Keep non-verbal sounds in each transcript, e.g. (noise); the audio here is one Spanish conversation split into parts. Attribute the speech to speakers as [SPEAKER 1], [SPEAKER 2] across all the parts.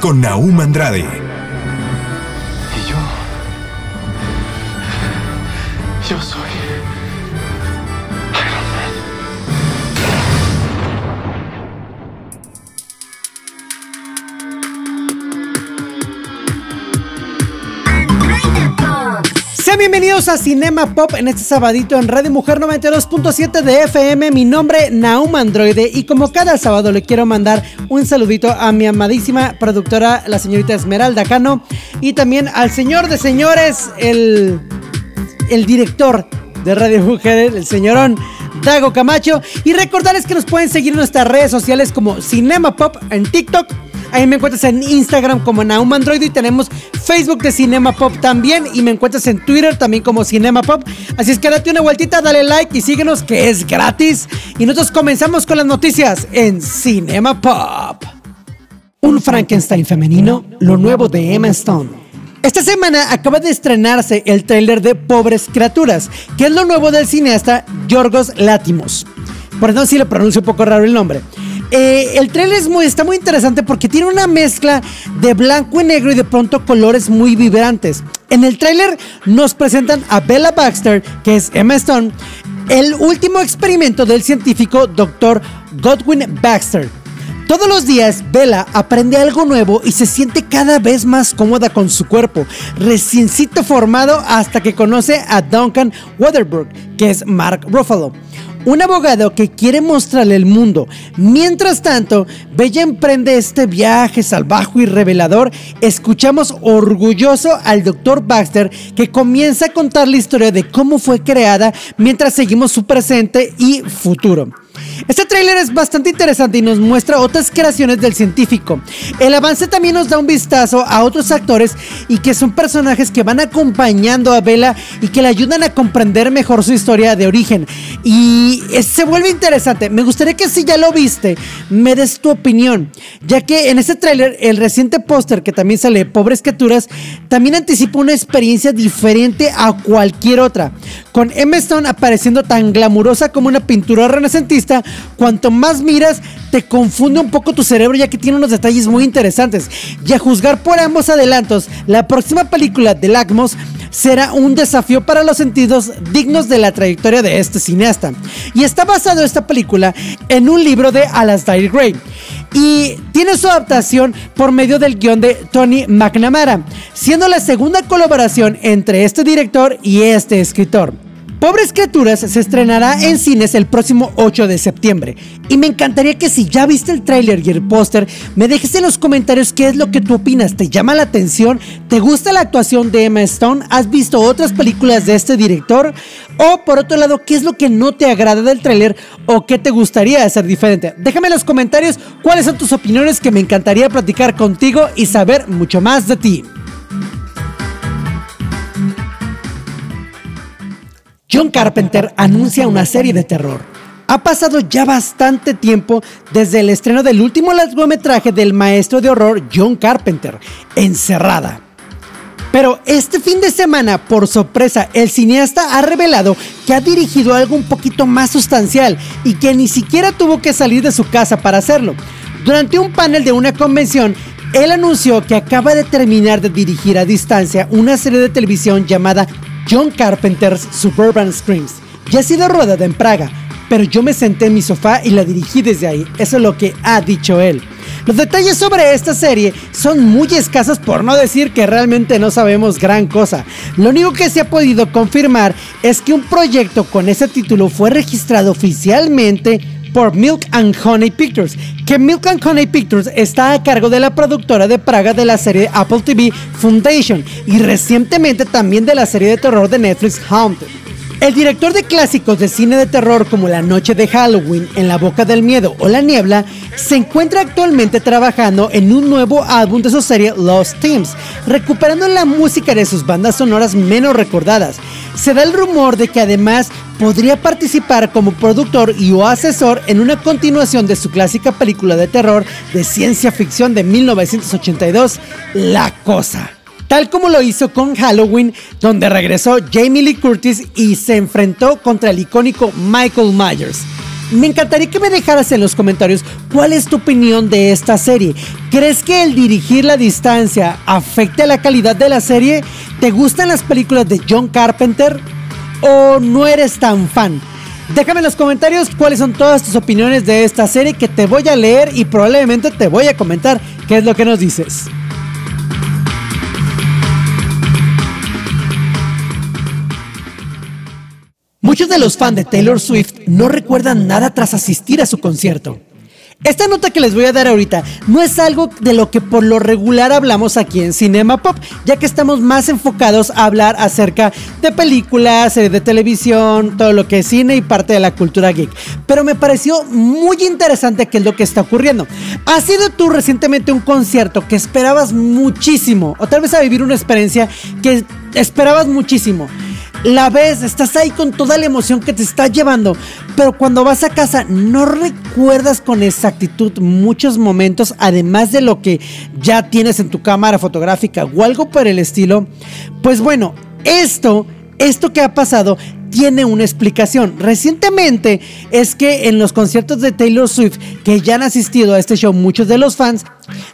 [SPEAKER 1] Con Naum Andrade,
[SPEAKER 2] Y yo. Yo soy.
[SPEAKER 3] Bienvenidos a Cinema Pop en este sabadito en Radio Mujer 92.7 de FM. Mi nombre Naum Androide y como cada sábado le quiero mandar un saludito a mi amadísima productora, la señorita Esmeralda Cano, y también al señor de señores, el, el director de Radio Mujer, el señorón Dago Camacho. Y recordarles que nos pueden seguir en nuestras redes sociales como Cinema Pop en TikTok. Ahí me encuentras en Instagram como Naum Android y tenemos Facebook de Cinema Pop también y me encuentras en Twitter también como Cinema Pop. Así es que date una vueltita, dale like y síguenos que es gratis. Y nosotros comenzamos con las noticias en Cinema Pop. Un Frankenstein femenino, lo nuevo de Emma Stone. Esta semana acaba de estrenarse el tráiler de Pobres Criaturas, que es lo nuevo del cineasta Yorgos Látimos. Por eso le pronuncio un poco raro el nombre. Eh, el trailer está muy interesante porque tiene una mezcla de blanco y negro y de pronto colores muy vibrantes. En el tráiler nos presentan a Bella Baxter, que es Emma Stone, el último experimento del científico Dr. Godwin Baxter. Todos los días, Bella aprende algo nuevo y se siente cada vez más cómoda con su cuerpo, reciencito formado hasta que conoce a Duncan Waterbrook, que es Mark Ruffalo un abogado que quiere mostrarle el mundo. Mientras tanto, Bella emprende este viaje salvaje y revelador. Escuchamos orgulloso al Dr. Baxter que comienza a contar la historia de cómo fue creada mientras seguimos su presente y futuro. Este tráiler es bastante interesante y nos muestra otras creaciones del científico. El avance también nos da un vistazo a otros actores y que son personajes que van acompañando a Bella y que le ayudan a comprender mejor su historia de origen. Y se vuelve interesante. Me gustaría que si ya lo viste, me des tu opinión, ya que en este tráiler el reciente póster que también sale Pobres Criaturas también anticipa una experiencia diferente a cualquier otra, con Emma Stone apareciendo tan glamurosa como una pintura renacentista cuanto más miras, te confunde un poco tu cerebro ya que tiene unos detalles muy interesantes. Y a juzgar por ambos adelantos, la próxima película de Lacmos será un desafío para los sentidos dignos de la trayectoria de este cineasta. Y está basado esta película en un libro de Alasdair Gray. Y tiene su adaptación por medio del guion de Tony McNamara, siendo la segunda colaboración entre este director y este escritor. Pobres Criaturas se estrenará en cines el próximo 8 de septiembre. Y me encantaría que si ya viste el tráiler y el póster, me dejes en los comentarios qué es lo que tú opinas. ¿Te llama la atención? ¿Te gusta la actuación de Emma Stone? ¿Has visto otras películas de este director? O por otro lado, ¿qué es lo que no te agrada del tráiler o qué te gustaría hacer diferente? Déjame en los comentarios cuáles son tus opiniones que me encantaría platicar contigo y saber mucho más de ti. John Carpenter anuncia una serie de terror. Ha pasado ya bastante tiempo desde el estreno del último largometraje del maestro de horror John Carpenter, Encerrada. Pero este fin de semana, por sorpresa, el cineasta ha revelado que ha dirigido algo un poquito más sustancial y que ni siquiera tuvo que salir de su casa para hacerlo. Durante un panel de una convención, él anunció que acaba de terminar de dirigir a distancia una serie de televisión llamada John Carpenter's Suburban Screams. Ya ha sido rodada en Praga, pero yo me senté en mi sofá y la dirigí desde ahí. Eso es lo que ha dicho él. Los detalles sobre esta serie son muy escasos por no decir que realmente no sabemos gran cosa. Lo único que se ha podido confirmar es que un proyecto con ese título fue registrado oficialmente por Milk and Honey Pictures, que Milk and Honey Pictures está a cargo de la productora de Praga de la serie Apple TV Foundation y recientemente también de la serie de terror de Netflix Haunted. El director de clásicos de cine de terror como La Noche de Halloween, En la Boca del Miedo o La Niebla se encuentra actualmente trabajando en un nuevo álbum de su serie Lost Teams, recuperando la música de sus bandas sonoras menos recordadas. Se da el rumor de que además podría participar como productor y o asesor en una continuación de su clásica película de terror de ciencia ficción de 1982, La Cosa tal como lo hizo con Halloween, donde regresó Jamie Lee Curtis y se enfrentó contra el icónico Michael Myers. Me encantaría que me dejaras en los comentarios cuál es tu opinión de esta serie. ¿Crees que el dirigir la distancia afecte a la calidad de la serie? ¿Te gustan las películas de John Carpenter? ¿O no eres tan fan? Déjame en los comentarios cuáles son todas tus opiniones de esta serie que te voy a leer y probablemente te voy a comentar qué es lo que nos dices. Muchos de los fans de Taylor Swift no recuerdan nada tras asistir a su concierto. Esta nota que les voy a dar ahorita no es algo de lo que por lo regular hablamos aquí en Cinema Pop, ya que estamos más enfocados a hablar acerca de películas, series de televisión, todo lo que es cine y parte de la cultura geek. Pero me pareció muy interesante qué es lo que está ocurriendo. ¿Has sido tú recientemente un concierto que esperabas muchísimo? O tal vez a vivir una experiencia que esperabas muchísimo la ves, estás ahí con toda la emoción que te está llevando, pero cuando vas a casa no recuerdas con exactitud muchos momentos, además de lo que ya tienes en tu cámara fotográfica o algo por el estilo, pues bueno, esto, esto que ha pasado tiene una explicación. Recientemente es que en los conciertos de Taylor Swift que ya han asistido a este show muchos de los fans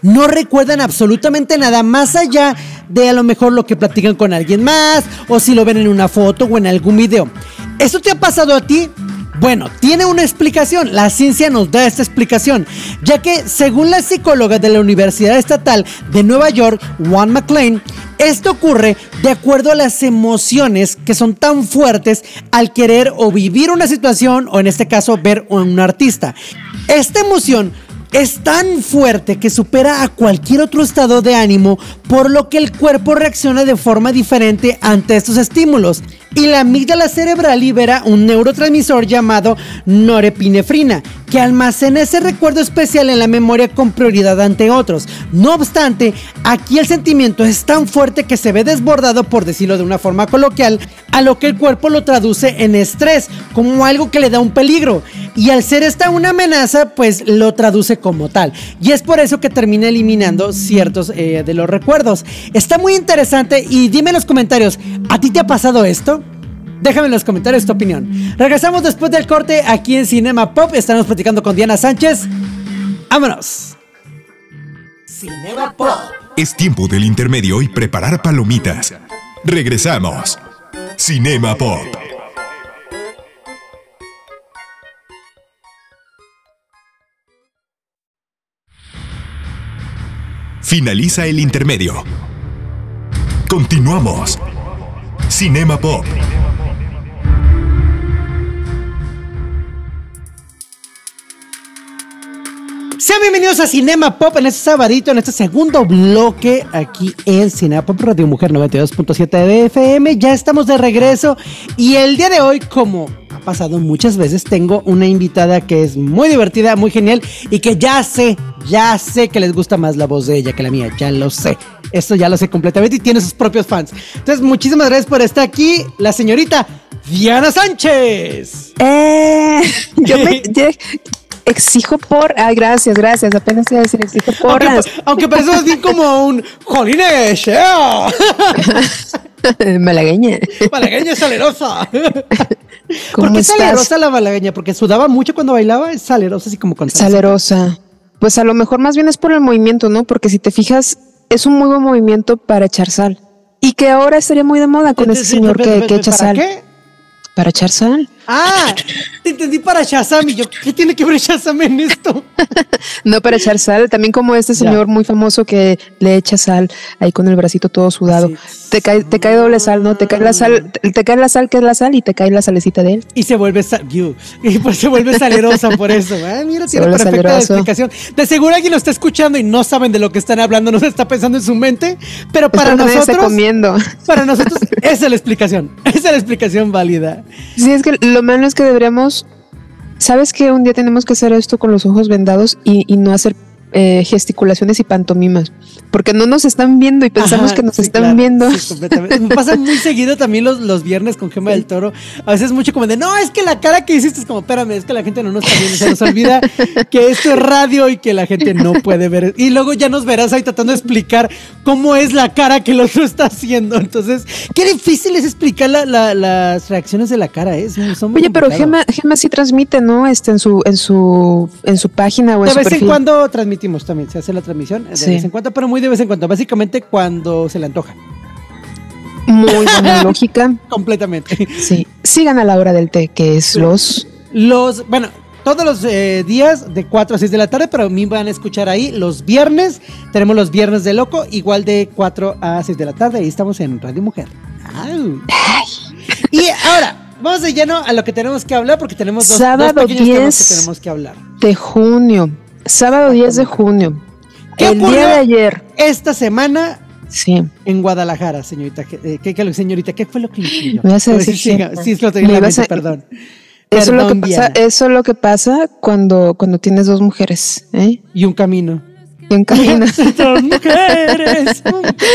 [SPEAKER 3] no recuerdan absolutamente nada más allá de a lo mejor lo que platican con alguien más o si lo ven en una foto o en algún video. ¿Eso te ha pasado a ti? Bueno, tiene una explicación, la ciencia nos da esta explicación, ya que según la psicóloga de la Universidad Estatal de Nueva York, Juan McLean, esto ocurre de acuerdo a las emociones que son tan fuertes al querer o vivir una situación o en este caso ver a un artista. Esta emoción es tan fuerte que supera a cualquier otro estado de ánimo, por lo que el cuerpo reacciona de forma diferente ante estos estímulos. Y la amígdala cerebral libera un neurotransmisor llamado norepinefrina, que almacena ese recuerdo especial en la memoria con prioridad ante otros. No obstante, aquí el sentimiento es tan fuerte que se ve desbordado, por decirlo de una forma coloquial, a lo que el cuerpo lo traduce en estrés, como algo que le da un peligro. Y al ser esta una amenaza, pues lo traduce como tal. Y es por eso que termina eliminando ciertos eh, de los recuerdos. Está muy interesante y dime en los comentarios, ¿a ti te ha pasado esto? Déjame en los comentarios tu opinión. Regresamos después del corte aquí en Cinema Pop. Estaremos platicando con Diana Sánchez. ¡Vámonos!
[SPEAKER 1] Cinema Pop. Es tiempo del intermedio y preparar palomitas. Regresamos. Cinema Pop. Finaliza el intermedio. Continuamos. Cinema Pop.
[SPEAKER 3] Sean bienvenidos a Cinema Pop en este sabadito, en este segundo bloque aquí en Cinema Pop Radio Mujer 92.7 de FM. Ya estamos de regreso y el día de hoy, como ha pasado muchas veces, tengo una invitada que es muy divertida, muy genial y que ya sé, ya sé que les gusta más la voz de ella que la mía, ya lo sé. Esto ya lo sé completamente y tiene sus propios fans. Entonces, muchísimas gracias por estar aquí, la señorita Diana Sánchez.
[SPEAKER 4] Eh, (laughs) yo me, (laughs) exijo por. Ay, gracias, gracias. Apenas iba a decir exijo por.
[SPEAKER 3] Aunque, aunque parece bien como un jolines. (laughs)
[SPEAKER 4] malagueña.
[SPEAKER 3] Malagueña salerosa. (laughs) ¿Por qué salerosa la malagueña? Porque sudaba mucho cuando bailaba, es salerosa, así como con
[SPEAKER 4] Salerosa. Pues a lo mejor más bien es por el movimiento, ¿no? Porque si te fijas, es un muy buen movimiento para echar sal. Y que ahora estaría muy de moda con ese señor que, que echa sal. Qué? Para echar sal.
[SPEAKER 3] Ah, te entendí para Shazam y yo, ¿qué tiene que ver Shazam en esto? (laughs)
[SPEAKER 4] no para echar sal, también como este señor muy famoso que le echa sal ahí con el bracito todo sudado. Te cae, te cae doble sal, ¿no? Te cae la sal, te cae la sal que es la sal y te cae la salecita de él.
[SPEAKER 3] Y se vuelve sal, y pues se vuelve salerosa por eso. Ah, mira, (laughs) tiene perfecta explicación. De seguro alguien lo está escuchando y no saben de lo que están hablando, no se está pensando en su mente, pero para nosotros,
[SPEAKER 4] comiendo.
[SPEAKER 3] para nosotros esa es la explicación, (laughs) esa es la explicación válida.
[SPEAKER 4] Sí, es que lo malo es que deberíamos, ¿sabes que un día tenemos que hacer esto con los ojos vendados y, y no hacer eh, gesticulaciones y pantomimas, porque no nos están viendo y pensamos que nos están viendo.
[SPEAKER 3] Me (laughs) pasa muy seguido también los, los viernes con Gema del Toro. A veces mucho como de, no, es que la cara que hiciste es como, espérame, es que la gente no nos está viendo. Se nos olvida que esto es radio y que la gente no puede ver. Y luego ya nos verás ahí tratando de explicar cómo es la cara que el otro está haciendo. Entonces, qué difícil es explicar las reacciones de la cara. ¿eh?
[SPEAKER 4] Oye, pero Gema, Gema sí transmite, ¿no? Este, en su, en su, en su página o en
[SPEAKER 3] De vez en cuando transmite también, se hace la transmisión de vez en cuando, pero muy de vez en cuando, básicamente cuando se le antoja.
[SPEAKER 4] Muy buena (laughs) lógica.
[SPEAKER 3] Completamente.
[SPEAKER 4] Sí. Sigan a la hora del té, que es los.
[SPEAKER 3] Los, bueno, todos los eh, días de 4 a 6 de la tarde, pero a mí van a escuchar ahí los viernes. Tenemos los viernes de loco, igual de 4 a 6 de la tarde. Ahí estamos en Radio Mujer. Y ahora, vamos de lleno a lo que tenemos que hablar, porque tenemos dos,
[SPEAKER 4] Sábado 10
[SPEAKER 3] que tenemos que hablar.
[SPEAKER 4] De junio. Sábado 10 de junio. ¿Qué el día de ayer.
[SPEAKER 3] Esta semana.
[SPEAKER 4] Sí.
[SPEAKER 3] En Guadalajara, señorita. ¿Qué, qué, señorita, ¿qué fue lo que
[SPEAKER 4] incluyó? Me vas a decir
[SPEAKER 3] sí, sí, es lo tenía en la mente, perdón.
[SPEAKER 4] Eso, es lo que pasa, eso es lo que pasa cuando, cuando tienes dos mujeres. ¿eh?
[SPEAKER 3] Y un camino.
[SPEAKER 4] Y un camino. (laughs)
[SPEAKER 3] dos mujeres.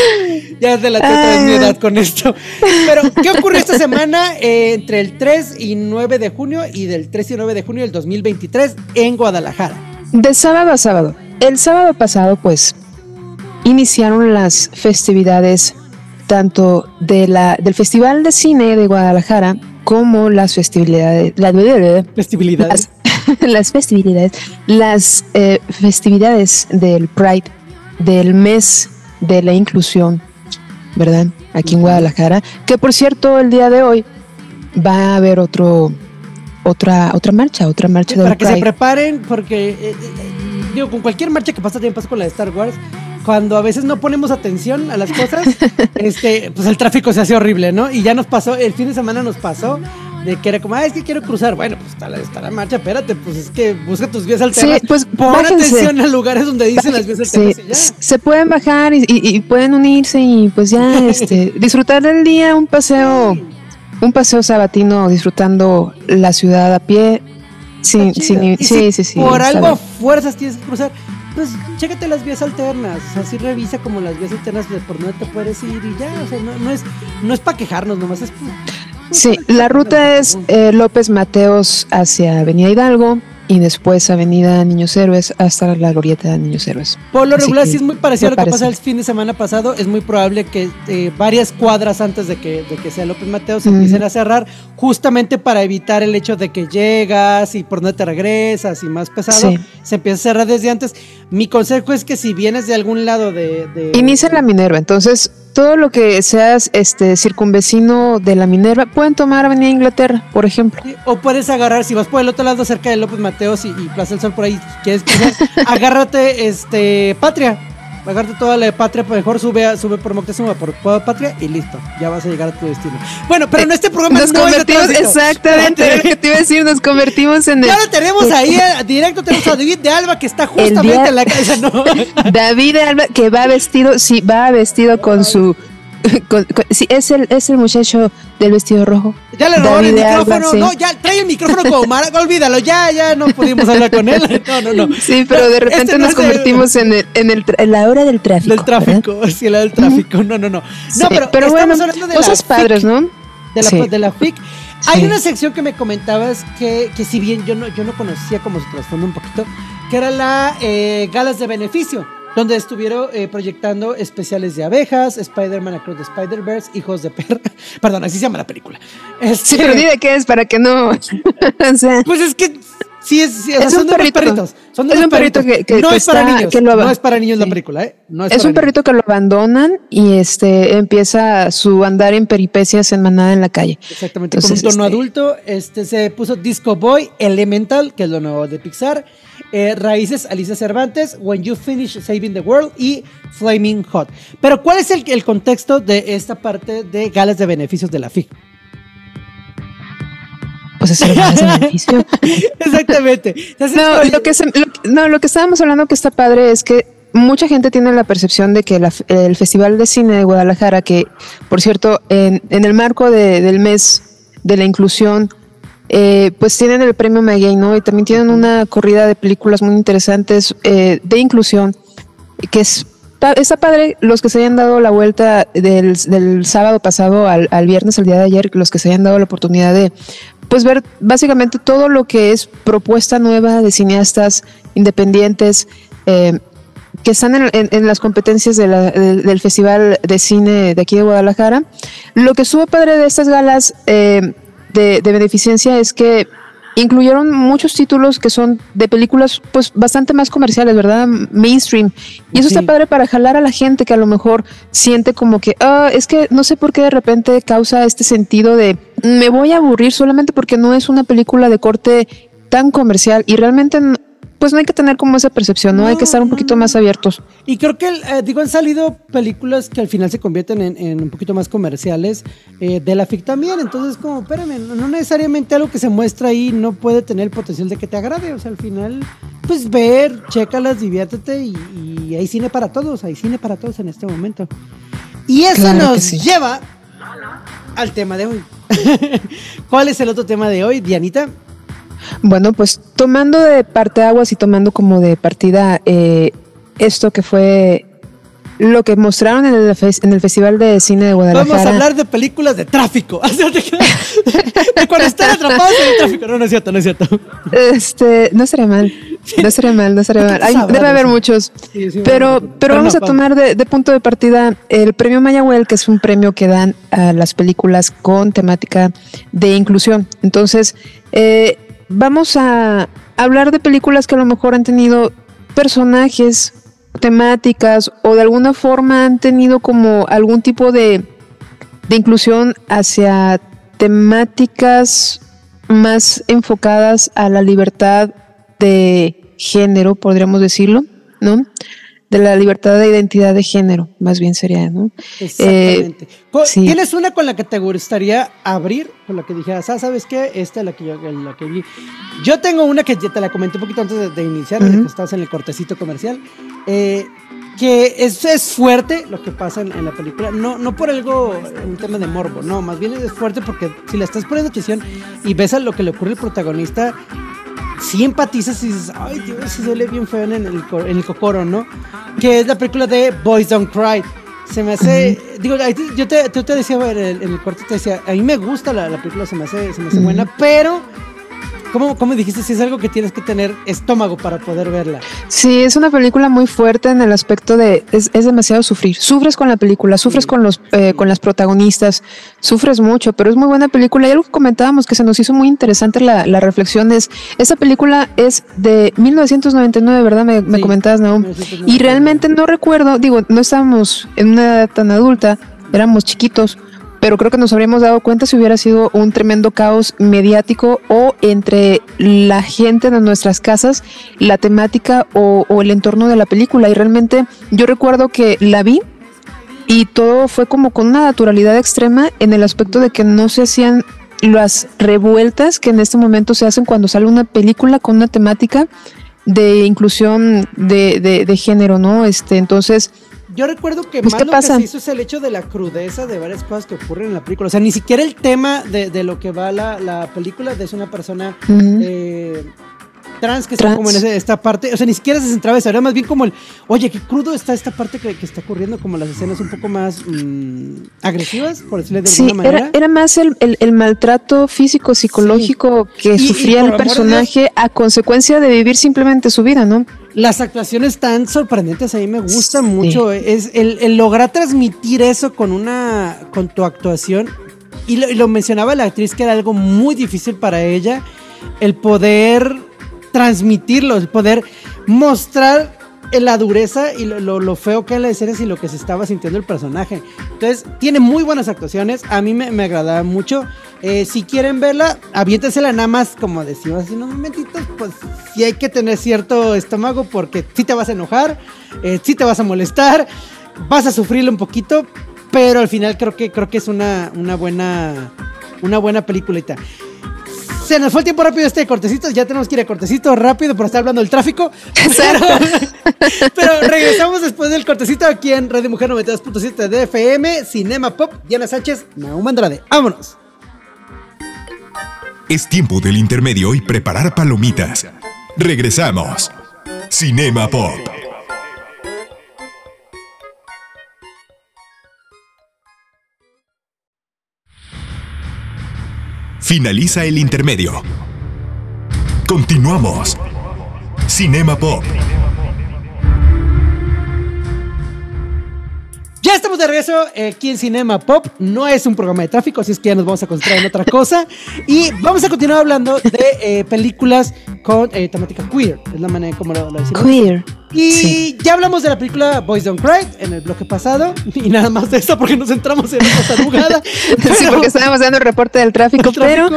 [SPEAKER 3] (laughs) ya se la tengo mi edad con esto. Pero, ¿qué ocurrió esta semana eh, entre el 3 y 9 de junio y del 3 y 9 de junio del 2023 en Guadalajara?
[SPEAKER 4] De sábado a sábado. El sábado pasado, pues, iniciaron las festividades tanto de la, del Festival de Cine de Guadalajara como las festividades,
[SPEAKER 3] festividades.
[SPEAKER 4] Las, (laughs) las festividades, las eh, festividades del Pride, del mes de la inclusión, ¿verdad? Aquí en Guadalajara, que por cierto el día de hoy va a haber otro otra otra marcha, otra marcha
[SPEAKER 3] Para que se preparen, porque eh, eh, digo, con cualquier marcha que pasa, también pasa con la de Star Wars, cuando a veces no ponemos atención a las cosas, (laughs) este, pues el tráfico se hace horrible, ¿no? Y ya nos pasó, el fin de semana nos pasó de que era como, ah, es que quiero cruzar. Bueno, pues está la, está la marcha, espérate, pues es que busca tus vías alternas.
[SPEAKER 4] Sí, pues
[SPEAKER 3] pon atención a lugares donde dicen las vías alternas ya.
[SPEAKER 4] Se pueden bajar y, y, pueden unirse y pues ya (laughs) este, disfrutar del día, un paseo un paseo sabatino disfrutando la ciudad a pie. Sí, sí, sí, sí, sí,
[SPEAKER 3] Por algo fuerzas tienes que cruzar. Pues chécate las vías alternas, así revisa como las vías alternas de por dónde te puedes ir y ya, o sea, no, no es, no es para quejarnos, nomás es...
[SPEAKER 4] Pues, sí, la ruta es eh, López Mateos hacia Avenida Hidalgo, y después Avenida Niños Héroes hasta la glorieta de Niños Héroes.
[SPEAKER 3] Por lo regular, si es muy parecido a lo que pasa el fin de semana pasado. Es muy probable que eh, varias cuadras antes de que, de que sea López Mateo se empiecen a cerrar, justamente para evitar el hecho de que llegas y por no te regresas y más pesado, se empieza a cerrar desde antes. Mi consejo es que si vienes de algún lado de. de
[SPEAKER 4] Inicia la Minerva, entonces todo lo que seas este circunvecino de la Minerva, pueden tomar Avenida Inglaterra, por ejemplo.
[SPEAKER 3] O puedes agarrar, si vas por el otro lado cerca de López Mateos y, Plaza del Sol por ahí, quieres (laughs) agárrate este Patria. Agárrate toda la de Patria, pues mejor sube, sube por Moctezuma, por Patria y listo, ya vas a llegar a tu destino. Bueno, pero en este programa
[SPEAKER 4] nos convertimos, exactamente, lo que te iba a decir, nos convertimos en
[SPEAKER 3] el... Ahora tenemos (laughs) ahí, eh, directo tenemos a David de Alba que está justamente en la casa, ¿no? (laughs)
[SPEAKER 4] David de Alba que va vestido, sí, va vestido con su (laughs) sí, es el, es el muchacho del vestido rojo.
[SPEAKER 3] Ya le robó el micrófono. No, ya trae el micrófono como Mara. (laughs) Olvídalo, ya, ya no pudimos hablar con él. No, no, no.
[SPEAKER 4] Sí, pero de repente este nos convertimos en, el, en, el, en la hora del tráfico.
[SPEAKER 3] Del tráfico, (laughs) sí, la del tráfico. No, no, no. No, pero,
[SPEAKER 4] pero estamos bueno, hablando de cosas padres, ¿no?
[SPEAKER 3] De la, de la FIC. Hay una sección que me comentabas que, que si bien yo no, yo no conocía como se trasfondo un poquito, que era la eh, galas de beneficio donde estuvieron eh, proyectando especiales de abejas, Spider-Man Across the Spider-Verse, Hijos de Perra. (laughs) Perdón, así se llama la película.
[SPEAKER 4] Este... Sí, pero de qué es para que no. (laughs)
[SPEAKER 3] Pues es que Sí, es, sí, o sea,
[SPEAKER 4] Es
[SPEAKER 3] son
[SPEAKER 4] un
[SPEAKER 3] de
[SPEAKER 4] perrito.
[SPEAKER 3] perritos. Son de
[SPEAKER 4] Es un perrito que- que-
[SPEAKER 3] no
[SPEAKER 4] que
[SPEAKER 3] es para
[SPEAKER 4] está-
[SPEAKER 3] niños.
[SPEAKER 4] que lo-
[SPEAKER 3] no es para niños la película, ¿eh? No es,
[SPEAKER 4] Es
[SPEAKER 3] para
[SPEAKER 4] un perrito que lo abandonan y este empieza su andar en peripecias en manada en la calle.
[SPEAKER 3] niños. Exactamente,
[SPEAKER 4] Entonces,
[SPEAKER 3] con un tono
[SPEAKER 4] este-
[SPEAKER 3] adulto. Este se puso Disco Boy, Elemental, que es lo nuevo de Pixar. eh, Raíces, Alicia Cervantes, When You Finish Saving the World y Flaming Hot. Pero, ¿cuál es el, el contexto de esta parte de galas de beneficios de la FIG?
[SPEAKER 4] Pues es el más beneficio.
[SPEAKER 3] Exactamente. Entonces,
[SPEAKER 4] No, lo que, se- lo que- no, lo que estábamos hablando que está padre es que mucha gente tiene la percepción de que la- el Festival de Cine de Guadalajara, que por cierto, en, en el marco de- del mes de la inclusión, eh, pues tienen el premio Maguey, ¿no? Y también tienen una corrida de películas muy interesantes eh, de inclusión, que es, está padre los que se hayan dado la vuelta del, del sábado pasado al, al viernes, el día de ayer, los que se hayan dado la oportunidad de pues ver básicamente todo lo que es propuesta nueva de cineastas independientes eh, que están en, las competencias del- Festival de Cine de aquí de Guadalajara. Lo que estuvo padre de estas galas eh, de beneficencia es que incluyeron muchos títulos que son de películas pues bastante más comerciales, ¿verdad? Mainstream. Y eso
[SPEAKER 3] Sí.
[SPEAKER 4] está padre para jalar a la gente que a lo mejor siente como que, ah, es que no sé por qué de repente causa este sentido de me voy a aburrir solamente porque no es una película de corte tan comercial y realmente pues no hay que tener como esa percepción, ¿no? hay que estar un poquito más abiertos.
[SPEAKER 3] Y creo que, eh, digo, han salido películas que al final se convierten en, en un poquito más comerciales eh, de la FIC también. Entonces, como, espérame, no, necesariamente algo que se muestra ahí no puede tener el potencial de que te agrade. O sea, al final, pues ver, chécalas, diviértete y, y hay cine para todos, hay cine para todos en este momento. Y eso
[SPEAKER 4] Claro
[SPEAKER 3] nos
[SPEAKER 4] sí.
[SPEAKER 3] lleva al tema de hoy. (laughs) ¿Cuál es el otro tema de hoy, Dianita?
[SPEAKER 4] Bueno, pues tomando de parte aguas y tomando como de partida eh, esto que fue lo que mostraron en el, fes- en el Festival de Cine de Guadalajara.
[SPEAKER 3] Vamos a hablar de películas de tráfico. (laughs) De, cuando están atrapados en el tráfico. No, no es cierto, no es cierto.
[SPEAKER 4] Este, no estaría mal. No estaría mal, no estaría mal.
[SPEAKER 3] Sabrás,
[SPEAKER 4] debe haber muchos.
[SPEAKER 3] Sí, sí,
[SPEAKER 4] Pero, pero vamos
[SPEAKER 3] no,
[SPEAKER 4] a tomar de, de punto de partida el premio Mayagüel, que es un premio que dan a las películas con temática de inclusión. Entonces, eh, vamos a hablar de películas que a lo mejor han tenido personajes, temáticas o de alguna forma han tenido como algún tipo de, de inclusión hacia temáticas más enfocadas a la libertad de género, podríamos decirlo, ¿no? De la libertad de identidad de género, más bien sería, ¿no?
[SPEAKER 3] Exactamente.
[SPEAKER 4] Eh, sí.
[SPEAKER 3] ¿Tienes una con la que te gustaría abrir? Con la que dijeras, ah, ¿sabes qué? Esta es la que yo la que vi. Yo tengo una que ya te la comenté un poquito antes de, de iniciar, de
[SPEAKER 4] Ujú.
[SPEAKER 3] que estás en el cortecito comercial. eh, que es, es fuerte lo que pasa en, en la película. No, no por algo, un tema de morbo, no, más bien es fuerte porque si le estás poniendo atención y ves a lo que le ocurre al protagonista, sí empatizas y dices, ay, Dios, se duele bien feo en el, en el cocoro, ¿no? Que es la película de Boys Don't Cry. Se me hace, digo, yo te, te decía en el, en el corte, te decía, a mí me gusta la, la película, se me hace, se me hace buena, pero, ¿cómo, ¿cómo dijiste? Si es algo que tienes que tener estómago para poder verla.
[SPEAKER 4] Sí, es una película muy fuerte en el aspecto de es, es demasiado sufrir. Sufres con la película, sufres con los eh, con las protagonistas, sufres mucho, pero es muy buena película. Y algo que comentábamos que se nos hizo muy interesante la, la reflexión es esta película es de 1999, ¿verdad? Me, me
[SPEAKER 3] Sí,
[SPEAKER 4] comentabas, Naum.
[SPEAKER 3] 1999.
[SPEAKER 4] Y realmente no recuerdo, digo, no estábamos en una edad tan adulta, éramos chiquitos. Pero creo que nos habríamos dado cuenta si hubiera sido un tremendo caos mediático o entre la gente de nuestras casas, la temática o, o el entorno de la película. Y realmente yo recuerdo que la vi y todo fue como con una naturalidad extrema en el aspecto de que no se hacían las revueltas que en este momento se hacen cuando sale una película con una temática de inclusión de, de, de género, ¿no? Este, entonces,
[SPEAKER 3] Yo recuerdo que
[SPEAKER 4] Pues,
[SPEAKER 3] más
[SPEAKER 4] ¿qué
[SPEAKER 3] lo
[SPEAKER 4] pasa?
[SPEAKER 3] que se hizo es el hecho de la crudeza de varias cosas que ocurren en la película. O sea, ni siquiera el tema de, de lo que va la, la película, de es una persona eh, trans que está
[SPEAKER 4] Trans.
[SPEAKER 3] como en ese- esta parte. O sea, ni siquiera se centraba eso. Era más bien como el, oye, qué crudo está esta parte que, que está ocurriendo, como las escenas un poco más mm, agresivas, por decirle de
[SPEAKER 4] Sí,
[SPEAKER 3] alguna manera.
[SPEAKER 4] era, era más el, el- el maltrato físico, psicológico que
[SPEAKER 3] Y-
[SPEAKER 4] sufría el personaje a consecuencia de vivir simplemente su vida, ¿no?
[SPEAKER 3] Las actuaciones tan sorprendentes a mí me gustan
[SPEAKER 4] Sí.
[SPEAKER 3] mucho. Es el, el lograr transmitir eso con una con tu actuación. Y lo, y lo mencionaba la actriz que era algo muy difícil para ella. El poder transmitirlo, poder mostrar la dureza y lo, feo que es la escena y lo que se estaba sintiendo el personaje. Entonces, tiene muy buenas actuaciones. A mí me, me agradaba mucho. Eh, si quieren verla, aviéntesela nada más, como decimos así, unos momentitos. Pues sí hay que tener cierto estómago porque sí te vas a enojar, eh, sí te vas a molestar, vas a sufrirlo un poquito. Pero al final creo que, creo que es una, una buena. Una buena peliculita. Se nos fue el tiempo rápido este cortecito. Ya tenemos que ir a cortecito rápido por estar hablando del tráfico. (laughs) Pero, regresamos después del cortecito aquí en Radio Mujer 92.7 de FM, Cinema Pop, Diana Sánchez, Naum Andrade. ¡Vámonos!
[SPEAKER 1] Es tiempo del intermedio y preparar palomitas. Regresamos. Cinema Pop. Finaliza el intermedio. Continuamos. Cinema Pop.
[SPEAKER 3] Ya estamos de regreso aquí en Cinema Pop. No es un programa de tráfico, así es que ya nos vamos a concentrar en otra cosa. Y vamos a continuar hablando de eh, películas con eh, temática queer. Es la manera como lo, lo decimos.
[SPEAKER 4] Queer.
[SPEAKER 3] Y ya hablamos de la película Boys Don't Cry en el bloque pasado. Y nada más de eso porque nos centramos en esta jugada. (laughs)
[SPEAKER 4] sí, porque estábamos dando el reporte del tráfico, pero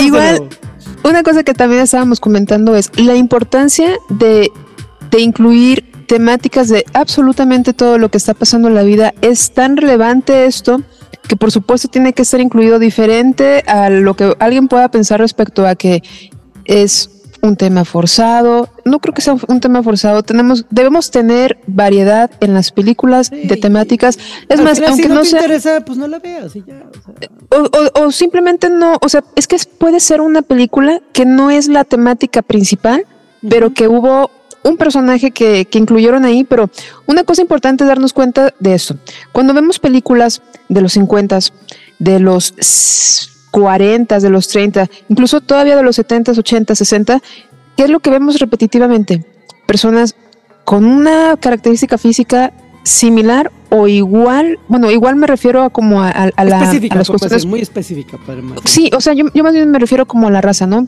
[SPEAKER 4] igual una cosa que también estábamos comentando es la importancia de, de incluir temáticas de absolutamente todo lo que está pasando en la vida. Es tan relevante esto que por supuesto tiene que estar incluido diferente a lo que alguien pueda pensar respecto a que es un tema forzado. No creo que sea un tema forzado. Tenemos, debemos tener variedad en las películas de temáticas. Es más, aunque
[SPEAKER 3] si no,
[SPEAKER 4] no
[SPEAKER 3] te
[SPEAKER 4] sea,
[SPEAKER 3] interesa, pues no la veas y ya. O sea.
[SPEAKER 4] o, o- o simplemente no, o sea, es que puede ser una película que no es la temática principal, pero que hubo un personaje que, que incluyeron ahí, pero una cosa importante es darnos cuenta de esto. Cuando vemos películas de los 50, de los 40, de los 30, incluso todavía de los 70, 80, 60, ¿qué es lo que vemos repetitivamente? Personas con una característica física similar o igual, bueno, igual me refiero a como a, a- a la-
[SPEAKER 3] específica,
[SPEAKER 4] a las
[SPEAKER 3] pues,
[SPEAKER 4] cuestiones
[SPEAKER 3] es muy específica. Para.
[SPEAKER 4] Sí, o sea, yo, yo más bien me refiero como a la raza, ¿no?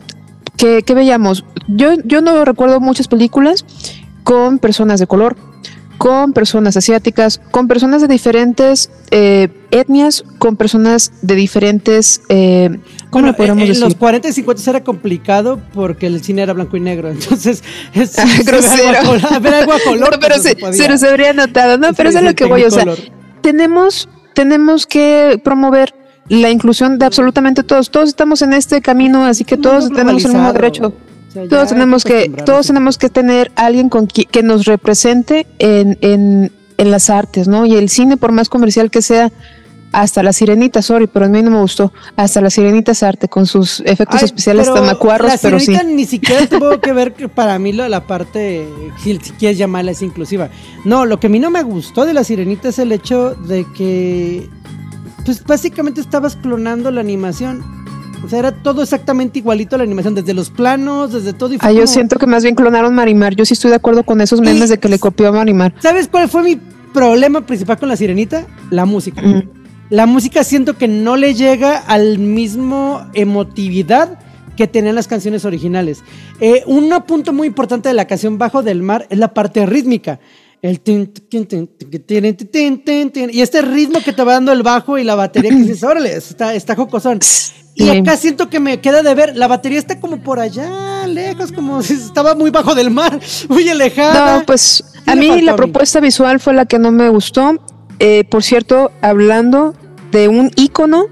[SPEAKER 4] Que, que veíamos, yo, yo no recuerdo muchas películas con personas de color, con personas asiáticas, con personas de diferentes eh, etnias, con personas de diferentes, eh, ¿cómo
[SPEAKER 3] Bueno,
[SPEAKER 4] le podríamos
[SPEAKER 3] en, en
[SPEAKER 4] decir?
[SPEAKER 3] los 40 y 50 era complicado porque el cine era blanco y negro. (laughs) Entonces, es,
[SPEAKER 4] Ah, grosero.
[SPEAKER 3] a color- ver algo a color. (laughs)
[SPEAKER 4] No, pero
[SPEAKER 3] no
[SPEAKER 4] se, se nos habría notado, ¿no? Pero
[SPEAKER 3] Sí,
[SPEAKER 4] es
[SPEAKER 3] sí,
[SPEAKER 4] lo que voy, o sea, tenemos, tenemos que promover la inclusión de absolutamente todos. Todos estamos en este camino, así que todos tenemos el mismo derecho.
[SPEAKER 3] O sea, ya
[SPEAKER 4] Todos tenemos que, todos tenemos que tener alguien con qui- que nos represente en, en, en las artes, ¿no? Y el cine, por más comercial que sea, hasta la sirenita, sorry, pero a mí no me gustó. Hasta la sirenita es arte, con sus efectos
[SPEAKER 3] Ay,
[SPEAKER 4] especiales
[SPEAKER 3] pero
[SPEAKER 4] tamacuarros,
[SPEAKER 3] la
[SPEAKER 4] pero sí.
[SPEAKER 3] sirenita ni siquiera (laughs) tuvo que ver que para mí lo- la parte, si, si quieres llamarla es inclusiva. No, lo que a mí no me gustó de la sirenita es el hecho de que, pues básicamente estabas clonando la animación. O sea, era todo exactamente igualito a la animación, desde los planos, desde todo. Y
[SPEAKER 4] Ah, yo siento que más bien clonaron Marimar. Yo sí estoy de acuerdo con esos memes de que le copió a Marimar.
[SPEAKER 3] ¿Sabes cuál fue mi problema principal con la sirenita? La música.
[SPEAKER 4] Mm.
[SPEAKER 3] La música siento que no le llega al mismo emotividad que tenían las canciones originales. Eh, un punto muy importante de la canción Bajo del Mar es la parte rítmica el tin, y este ritmo que te va dando el bajo y la batería que dices, órale, está, está jocosón. Y acá siento que me queda de ver, la batería está como por allá, lejos, como si estaba muy bajo del mar, muy alejada.
[SPEAKER 4] No, pues a mí la propuesta visual fue la que no me gustó. Por cierto, hablando de un ícono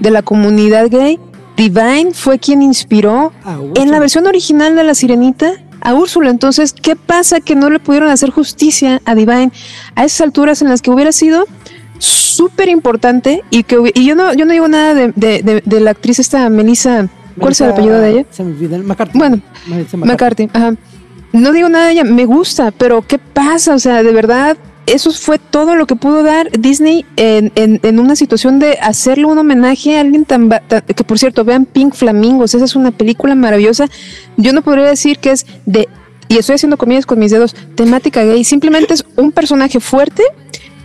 [SPEAKER 4] de la comunidad gay, Divine fue quien inspiró en la versión original de La Sirenita a Úrsula. Entonces, ¿qué pasa que no le pudieron hacer justicia a Divine a esas alturas en las que hubiera sido súper importante y que y yo no yo no digo nada de, de- de- de la actriz esta Melissa ¿cuál es el apellido de ella?
[SPEAKER 3] Se me McCarthy.
[SPEAKER 4] Bueno,
[SPEAKER 3] Melissa
[SPEAKER 4] McCarthy, ajá. No digo nada de ella, me gusta, pero ¿qué pasa? O sea, de verdad, eso fue todo lo que pudo dar Disney en, en- en una situación de hacerle un homenaje a alguien tan, tan- que por cierto, vean Pink Flamingos, esa es una película maravillosa. Yo no podría decir que es de, y estoy haciendo comillas con mis dedos, temática gay, simplemente es un personaje fuerte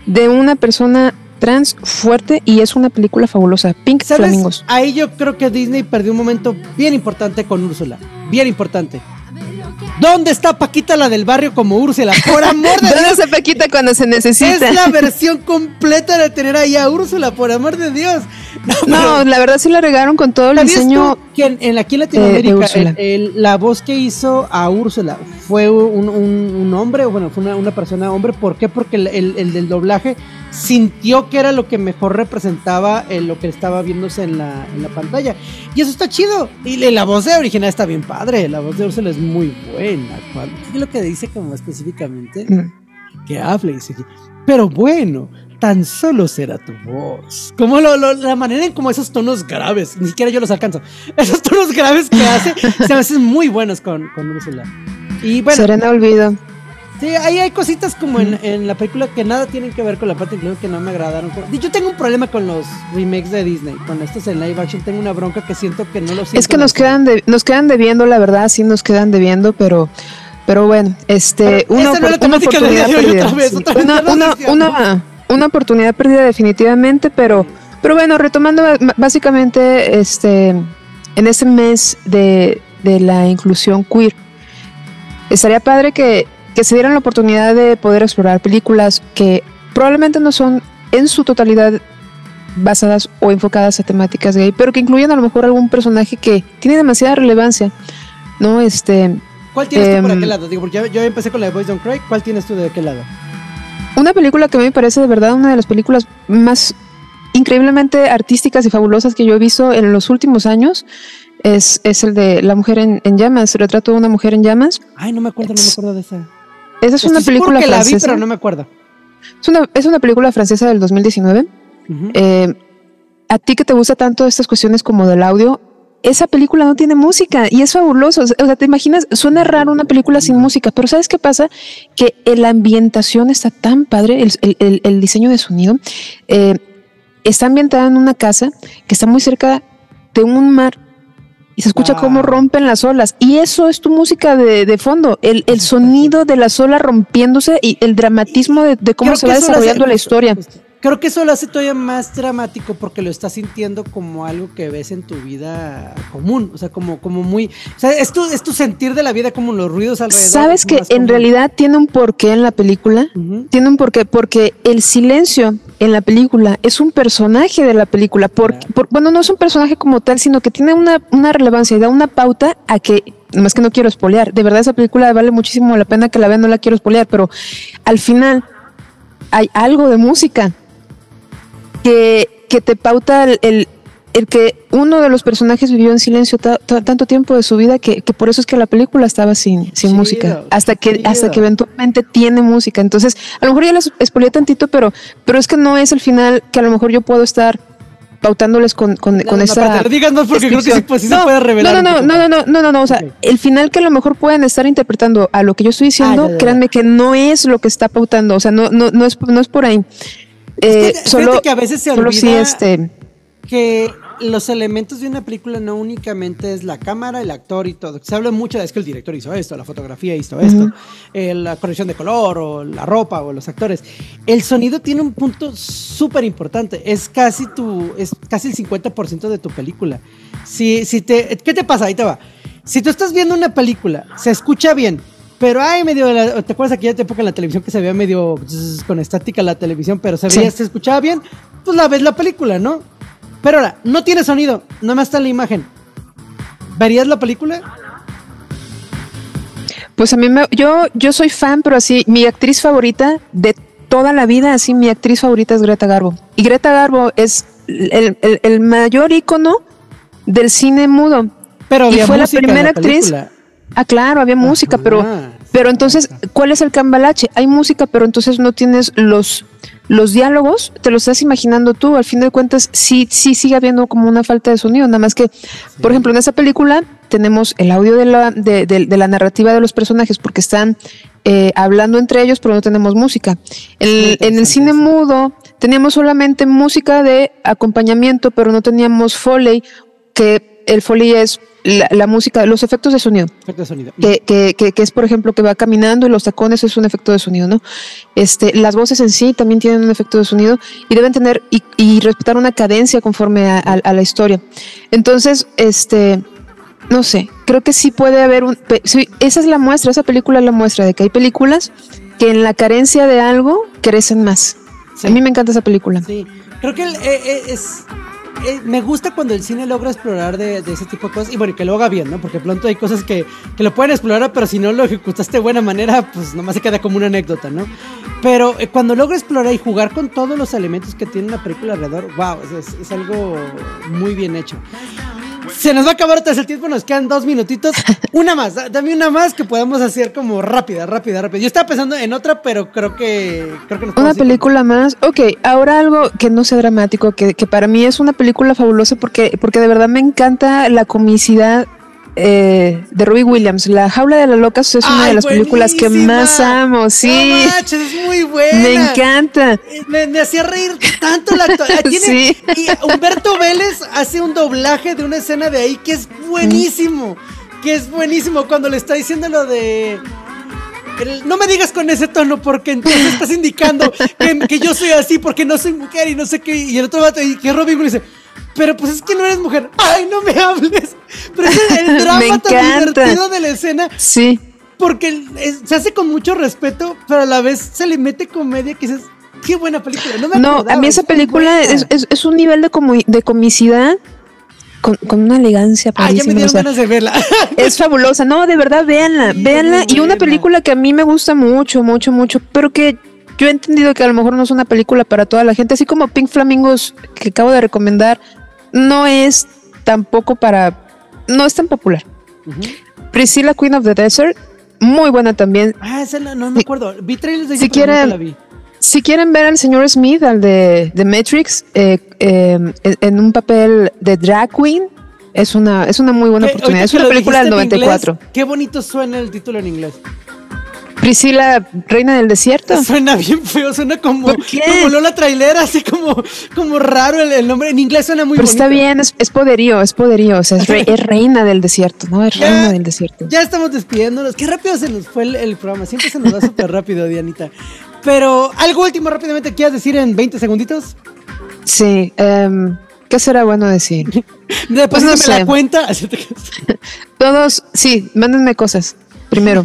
[SPEAKER 4] de una persona trans fuerte y es una película fabulosa. Pink
[SPEAKER 3] ¿Sabes?
[SPEAKER 4] Flamingos.
[SPEAKER 3] Ahí yo creo que Disney perdió un momento bien importante con Úrsula. Bien importante. ¿Dónde está Paquita la del barrio como Úrsula? Por amor de (laughs)
[SPEAKER 4] ¿Dónde
[SPEAKER 3] Dios.
[SPEAKER 4] está Paquita cuando se necesita?
[SPEAKER 3] Es la versión completa de tener ahí a Úrsula, por amor de Dios.
[SPEAKER 4] No, la verdad sí la regaron con todo el
[SPEAKER 3] ¿Sabías
[SPEAKER 4] diseño.
[SPEAKER 3] que en, en- aquí en Latinoamérica
[SPEAKER 4] Úrsula.
[SPEAKER 3] el- el- la voz que hizo a Úrsula fue un, un- un hombre, o bueno, fue una, una persona hombre. ¿Por qué? Porque el, el- el del doblaje sintió que era lo que mejor representaba eh, lo que estaba viéndose en la, en la pantalla. Y eso está chido. Y la voz de original está bien padre. La voz de Úrsula es muy buena. ¿Cuál- ¿Qué es lo que dice como específicamente?
[SPEAKER 4] Mm.
[SPEAKER 3] que hable, dice. Pero bueno, tan solo será tu voz. Como lo, lo- la manera en como esos tonos graves, ni siquiera yo los alcanzo. (laughs) Esos tonos graves que hace, se hacen muy buenos con, con Úrsula. Y bueno,
[SPEAKER 4] Serena Olvido.
[SPEAKER 3] Sí, ahí hay cositas como en, en la película que nada tienen que ver con la parte incluso que no me agradaron. Yo tengo un problema con los remakes de Disney. Con estos en live action tengo una bronca que siento que no los
[SPEAKER 4] Es que nos quedan, de, nos quedan debiendo, la verdad, sí nos quedan debiendo, pero, pero bueno, este,
[SPEAKER 3] Pero
[SPEAKER 4] una,
[SPEAKER 3] no
[SPEAKER 4] una oportunidad perdida.
[SPEAKER 3] vez,
[SPEAKER 4] sí. Una, una, una- una oportunidad perdida definitivamente, pero, pero bueno, retomando básicamente, este, en este mes de, de la inclusión queer, estaría padre que, que se dieran la oportunidad de poder explorar películas que probablemente no son en su totalidad basadas o enfocadas a temáticas gay, pero que incluyen a lo mejor algún personaje que tiene demasiada relevancia, ¿no? Este,
[SPEAKER 3] ¿Cuál tienes tú por
[SPEAKER 4] Em,
[SPEAKER 3] aquel lado? Digo, porque yo, yo empecé con la de Boys Don't Cry. ¿Cuál tienes tú de aquel lado?
[SPEAKER 4] una película que a mí me parece de verdad una de las películas más increíblemente artísticas y fabulosas que yo he visto en los últimos años es, es el de La mujer en, en llamas, retrato de una mujer en llamas.
[SPEAKER 3] Ay, no me acuerdo, no me acuerdo de esa.
[SPEAKER 4] Esa es una
[SPEAKER 3] Estoy
[SPEAKER 4] película
[SPEAKER 3] que la vi,
[SPEAKER 4] francesa.
[SPEAKER 3] pero no me acuerdo.
[SPEAKER 4] es, una, es una película francesa del 2019.
[SPEAKER 3] Ujú.
[SPEAKER 4] Eh, a ti que te gusta tanto estas cuestiones como del audio, esa película no tiene música y es fabuloso. O sea, te imaginas, suena raro una película sin música, pero ¿sabes qué pasa? Que la ambientación está tan padre, el, el- el- el diseño de sonido. eh, está ambientada en una casa que está muy cerca de un mar y se escucha
[SPEAKER 3] Wow.
[SPEAKER 4] cómo rompen las olas. Y eso es tu música de, de fondo, el, el sonido de las olas rompiéndose y el dramatismo de, de cómo
[SPEAKER 3] Creo
[SPEAKER 4] se va
[SPEAKER 3] hace-
[SPEAKER 4] desarrollando la historia.
[SPEAKER 3] Creo que eso lo hace todavía más dramático porque lo estás sintiendo como algo que ves en tu vida común. O sea, como, como muy. O sea, es tu, es tu sentir de la vida como los ruidos alrededor.
[SPEAKER 4] ¿Sabes
[SPEAKER 3] es
[SPEAKER 4] que en
[SPEAKER 3] común.
[SPEAKER 4] realidad tiene un porqué en la película? Tiene un porqué, porque el silencio en la película es un personaje de la película. Por, por- bueno, no es un personaje como tal, sino que tiene una, una relevancia y da una pauta a que, más que no quiero espolear, de verdad esa película vale muchísimo la pena que la vean, no la quiero espolear, pero al final hay algo de música que, que te pauta el, el- el que uno de los personajes vivió en silencio ta- ta- tanto tiempo de su vida que, que por eso es que la película estaba sin, música, hasta que, hasta que eventualmente tiene música. Entonces, a lo mejor ya les spoileé tantito, pero, pero es que no es el final que a lo mejor yo puedo estar pautándoles con, con,
[SPEAKER 3] No,
[SPEAKER 4] con
[SPEAKER 3] no,
[SPEAKER 4] esa.
[SPEAKER 3] no más porque creo que sí,
[SPEAKER 4] descripción.
[SPEAKER 3] pues, sí se
[SPEAKER 4] no,
[SPEAKER 3] puede revelar.
[SPEAKER 4] No, no, no, no, no, no, no, no, o sea, el final que a lo mejor pueden estar interpretando a lo que yo estoy diciendo,
[SPEAKER 3] Ah, ya, ya, ya.
[SPEAKER 4] créanme que no es lo que está pautando, o sea, no, no, no es, no es por ahí. Eh,
[SPEAKER 3] fíjate
[SPEAKER 4] solo,
[SPEAKER 3] que a veces se
[SPEAKER 4] solo sí, este,
[SPEAKER 3] que los elementos de una película no únicamente es la cámara, el actor y todo. Se habla mucho de es que el director hizo esto, la fotografía hizo esto, eh, la corrección de color o la ropa o los actores. El sonido tiene un punto súper importante. Es casi tu, es casi el 50% de tu película. Si, si te, ¿Qué te pasa? Ahí te va. Si tú estás viendo una película, se escucha bien, pero hay medio, la- ¿te acuerdas aquella época en la televisión que se veía medio zzz, con estática la televisión, pero se veía,
[SPEAKER 4] Sí.
[SPEAKER 3] se escuchaba bien? Pues la ves la película, ¿no? Pero ahora, no tiene sonido, nada más está la imagen. ¿Verías la película?
[SPEAKER 4] Pues a mí me, yo, yo soy fan, pero así, mi actriz favorita de toda la vida, así mi actriz favorita es Greta Garbo. Y Greta Garbo es el, el- el mayor ícono del cine mudo.
[SPEAKER 3] Pero
[SPEAKER 4] y
[SPEAKER 3] había
[SPEAKER 4] fue la
[SPEAKER 3] música en
[SPEAKER 4] primera
[SPEAKER 3] la
[SPEAKER 4] actriz. Ah, claro, había música, pero,
[SPEAKER 3] Ah,
[SPEAKER 4] pero entonces, ¿cuál es el cambalache? Hay música, pero entonces no tienes los, los diálogos, te los estás imaginando tú. Al fin de cuentas, sí, sí sigue habiendo como una falta de sonido. Nada más que, por ejemplo, en esa película tenemos el audio de la, de, de- de la narrativa de los personajes porque están eh, hablando entre ellos, pero no tenemos música. El- en el cine mudo teníamos solamente música de acompañamiento, pero no teníamos foley, que el foley es la, la música, los efectos de sonido
[SPEAKER 3] efecto de sonido.
[SPEAKER 4] que, que, que, que es, por ejemplo, que va caminando y los tacones es un efecto de sonido, ¿no? Este, las voces en sí también tienen un efecto de sonido y deben tener y, y respetar una cadencia conforme a, a- a la historia. Entonces, este, no sé, creo que sí puede haber un... esa es la muestra, esa película es la muestra de que hay películas que en la carencia de algo crecen más. A mí me encanta esa película.
[SPEAKER 3] Sí, creo que eh, eh, es... Eh, me gusta cuando el cine logra explorar de, ese tipo de cosas y bueno, que lo haga bien, ¿no? Porque pronto hay cosas que, que, lo pueden explorar, pero si no lo ejecutaste de buena manera, pues nomás se queda como una anécdota, ¿no? Pero cuando logra explorar y jugar con todos los elementos que tiene la película alrededor, wow, es, es algo muy bien hecho. Se nos va a acabar otra vez el tiempo, nos quedan dos minutitos. (laughs) Una más, dame una más que podamos hacer como rápida, rápida, rápida. Yo estaba pensando en otra, pero creo que. Creo que
[SPEAKER 4] una película más. Ok, ahora algo que no sea dramático, que, que, para mí es una película fabulosa porque, porque de verdad me encanta la comicidad eh, de Robbie Williams. La Jaula de las Locas es una de las películas que más amo. Sí,
[SPEAKER 3] es muy buena.
[SPEAKER 4] Me encanta.
[SPEAKER 3] Me, hacía reír tanto la (laughs) sí. Y Humberto Vélez hace un doblaje de una escena de ahí que es buenísimo. Que es buenísimo cuando le está diciendo lo de. no me digas con ese tono porque entonces estás indicando que, yo soy así porque no soy mujer y no sé qué. Y el otro vato, y que Williams dice, pero pues es que no eres mujer. ¡Ay, no me hables! Es (laughs) el drama tan divertido de la escena.
[SPEAKER 4] Sí.
[SPEAKER 3] Porque se hace con mucho respeto, pero a la vez se le mete comedia que dices, qué buena película. No, me
[SPEAKER 4] no a mí esa película es, un nivel de, de comicidad con, una elegancia
[SPEAKER 3] Ah, ya me dieron ganas de verla. (laughs)
[SPEAKER 4] es fabulosa. No, de verdad, véanla, véanla. Y una película que a mí me gusta mucho, mucho, mucho, pero que yo he entendido que a lo mejor no es una película para toda la gente, así como Pink Flamingos que acabo de recomendar, no es tampoco para, no es tan popular. Priscilla Queen of the Desert, muy buena también.
[SPEAKER 3] Ah, esa no, me acuerdo. Vi trailers de
[SPEAKER 4] si quieren, la vi. Si quieren ver al señor Smith, al de, The Matrix, eh, em, en un papel de drag queen, es una, es una muy buena oportunidad. Es una película del 94.
[SPEAKER 3] qué bonito suena el título en inglés.
[SPEAKER 4] Priscila, reina del desierto.
[SPEAKER 3] Suena bien feo, suena como, como Lola Trailera, así como, como raro el, nombre. En inglés suena muy
[SPEAKER 4] Pero está bien, es, poderío, es poderío. O sea, es, reina del desierto, ¿no? Es (laughs) reina del desierto.
[SPEAKER 3] Ya estamos despidiéndonos. Qué rápido se nos fue el, programa. Siempre se nos va súper rápido, Dianita. Pero, ¿algo último rápidamente quieras decir en 20 segunditos?
[SPEAKER 4] Sí, um, ¿qué será bueno decir? (laughs)
[SPEAKER 3] Después pues no la cuenta. (laughs)
[SPEAKER 4] Todos, sí, mándenme cosas. Primero.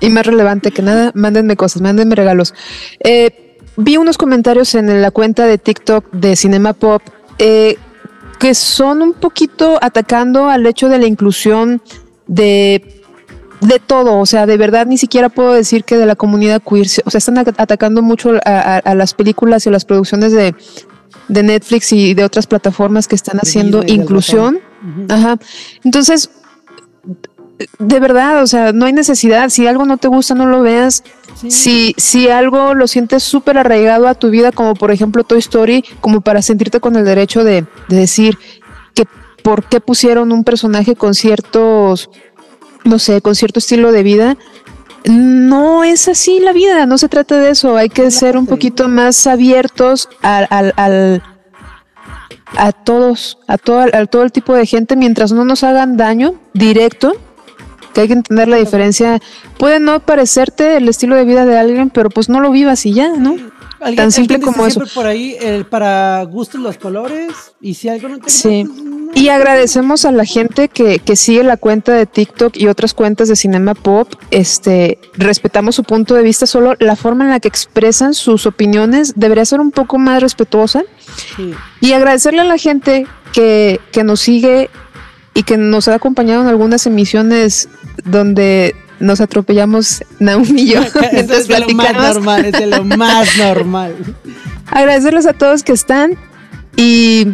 [SPEAKER 4] Y más relevante que nada, mándenme cosas, mándenme regalos. Eh, vi unos comentarios en la cuenta de TikTok de Cinema Pop eh, que son un poquito atacando al hecho de la inclusión de de todo, o sea, de verdad ni siquiera puedo decir que de la comunidad queer, o sea, están atacando mucho a, las películas y a las producciones de, Netflix y de otras plataformas que están haciendo inclusión. Ajá. Entonces, de verdad, o sea, no hay necesidad. Si algo no te gusta, no lo veas. Si, si algo lo sientes súper arraigado a tu vida, como por ejemplo Toy Story, como para sentirte con el derecho de, decir que por qué pusieron un personaje con ciertos, no sé, con cierto estilo de vida. No es así la vida, no se trata de eso. Hay que ser un poquito más abiertos al, al, a todos, a todo, a todo el tipo de gente, mientras no nos hagan daño directo que hay que entender la diferencia. Puede no parecerte el estilo de vida de alguien, pero pues no lo vivas y ya, ¿no? Tan simple como eso.
[SPEAKER 3] por ahí el para gustos los colores y si algo no te
[SPEAKER 4] Sí. Pues, y agradecemos a la gente que, que, sigue la cuenta de TikTok y otras cuentas de Cinema Pop. Este, respetamos su punto de vista, solo la forma en la que expresan sus opiniones debería ser un poco más respetuosa. Y agradecerle a la gente que, que nos sigue y que nos ha acompañado en algunas emisiones donde nos atropellamos Naomi y yo. (laughs)
[SPEAKER 3] es de lo más normal, es de lo más (laughs) normal.
[SPEAKER 4] Agradecerles a todos que están y,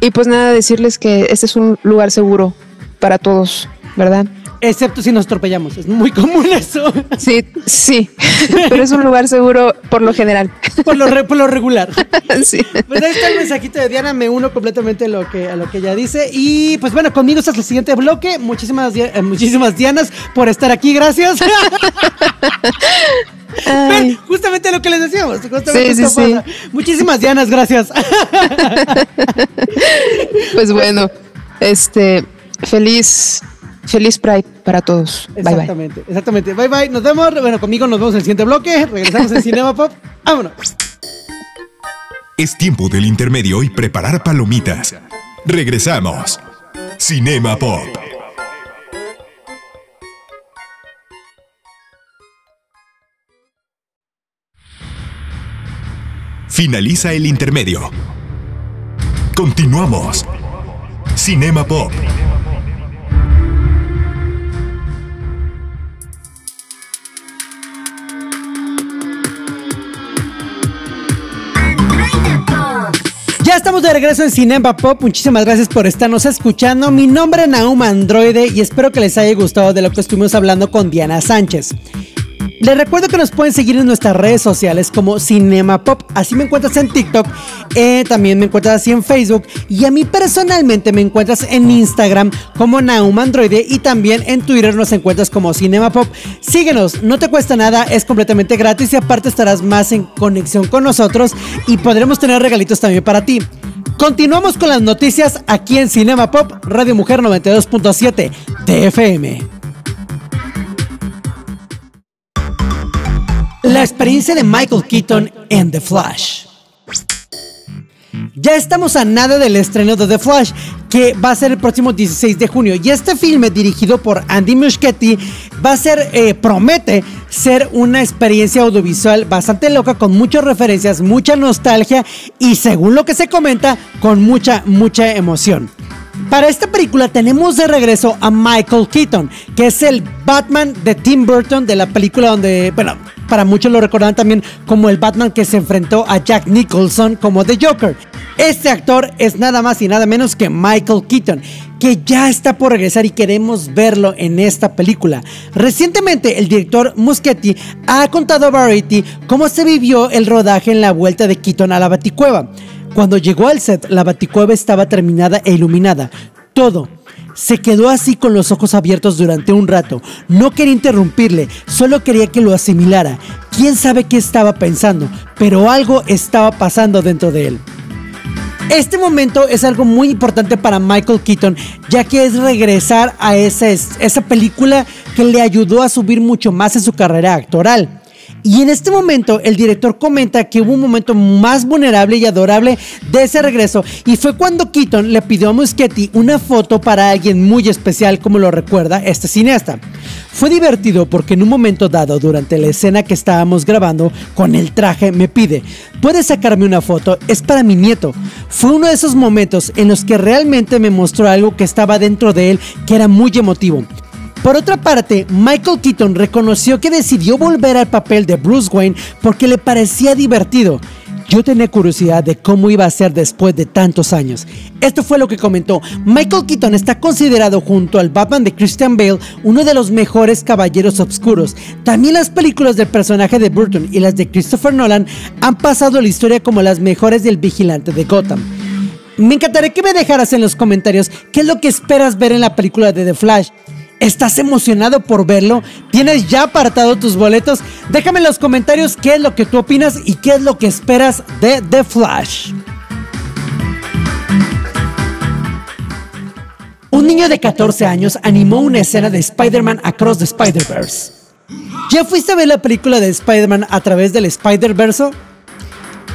[SPEAKER 4] y pues nada, decirles que este es un lugar seguro para todos, ¿verdad?
[SPEAKER 3] Excepto si nos atropellamos, es muy común eso.
[SPEAKER 4] Sí, sí, (laughs) pero es un lugar seguro por lo general.
[SPEAKER 3] Por lo, por lo regular. (laughs) Sí. Pues ahí está el mensajito de Diana, me uno completamente a lo que, a lo que ella dice. Y pues bueno, conmigo está el siguiente bloque. Muchísimas, eh, muchísimas Dianas por estar aquí, gracias. (laughs) justamente lo que les decíamos. Justamente sí, sí, sí. Muchísimas Dianas, gracias.
[SPEAKER 4] pues bueno, este, feliz Feliz Pride para todos.
[SPEAKER 3] Bye exactamente,
[SPEAKER 4] bye.
[SPEAKER 3] Exactamente. Bye bye. Nos vemos. Bueno, conmigo nos vemos en el siguiente bloque. Regresamos en Cinema Pop. Vámonos.
[SPEAKER 1] Es tiempo del intermedio y preparar palomitas. Regresamos. Cinema Pop. Finaliza el intermedio. Continuamos. Cinema Pop.
[SPEAKER 3] Estamos de regreso en Cinema Pop. Muchísimas gracias por estarnos escuchando. Mi nombre es Naum Androide y espero que les haya gustado de lo que estuvimos hablando con Diana Sánchez. Les recuerdo que nos pueden seguir en nuestras redes sociales como Cinema Pop. Así me encuentras en TikTok, eh, también me encuentras así en Facebook. Y a mí personalmente me encuentras en Instagram como Naum Androide y también en Twitter nos encuentras como Cinema Pop. Síguenos, no te cuesta nada, es completamente gratis y aparte estarás más en conexión con nosotros y podremos tener regalitos también para ti. Continuamos con las noticias aquí en Cinema Pop, Radio Mujer 92.7 TFM. La experiencia de Michael Keaton en The Flash. Ya estamos a nada del estreno de The Flash, que va a ser el próximo 16 de junio. Y este filme, dirigido por Andy Muschietti, va a ser, eh, promete ser una experiencia audiovisual bastante loca, con muchas referencias, mucha nostalgia y, según lo que se comenta, con mucha, mucha emoción. Para esta película tenemos de regreso a Michael Keaton, que es el Batman de Tim Burton de la película donde, bueno, para muchos lo recordan también como el Batman que se enfrentó a Jack Nicholson como The Joker. Este actor es nada más y nada menos que Michael Keaton, que ya está por regresar y queremos verlo en esta película. Recientemente el director Muschietti ha contado a Variety cómo se vivió el rodaje en la vuelta de Keaton a la Baticueva. Cuando llegó al set, la Baticueva estaba terminada e iluminada. Todo, se quedó así con los ojos abiertos durante un rato. No quería interrumpirle, solo quería que lo asimilara. Quién sabe qué estaba pensando, pero algo estaba pasando dentro de él. Este momento es algo muy importante para Michael Keaton, ya que es regresar a esa, esa película que le ayudó a subir mucho más en su carrera actoral. Y en este momento el director comenta que hubo un momento más vulnerable y adorable de ese regreso y fue cuando Keaton le pidió a Muschietti una foto para alguien muy especial como lo recuerda este cineasta. Fue divertido porque en un momento dado durante la escena que estábamos grabando con el traje me pide, ¿puedes sacarme una foto? Es para mi nieto. Fue uno de esos momentos en los que realmente me mostró algo que estaba dentro de él que era muy emotivo. Por otra parte, Michael Keaton reconoció que decidió volver al papel de Bruce Wayne porque le parecía divertido. Yo tenía curiosidad de cómo iba a ser después de tantos años. Esto fue lo que comentó. Michael Keaton está considerado junto al Batman de Christian Bale uno de los mejores caballeros oscuros. También las películas del personaje de Burton y las de Christopher Nolan han pasado la historia como las mejores del vigilante de Gotham. Me encantaría que me dejaras en los comentarios qué es lo que esperas ver en la película de The Flash. ¿Estás emocionado por verlo? ¿Tienes ya apartado tus boletos? Déjame en los comentarios qué es lo que tú opinas y qué es lo que esperas de The Flash. Un niño de 14 años animó una escena de Spider-Man Across the Spider-Verse. ¿Ya fuiste a ver la película de Spider-Man a través del Spider-Verse?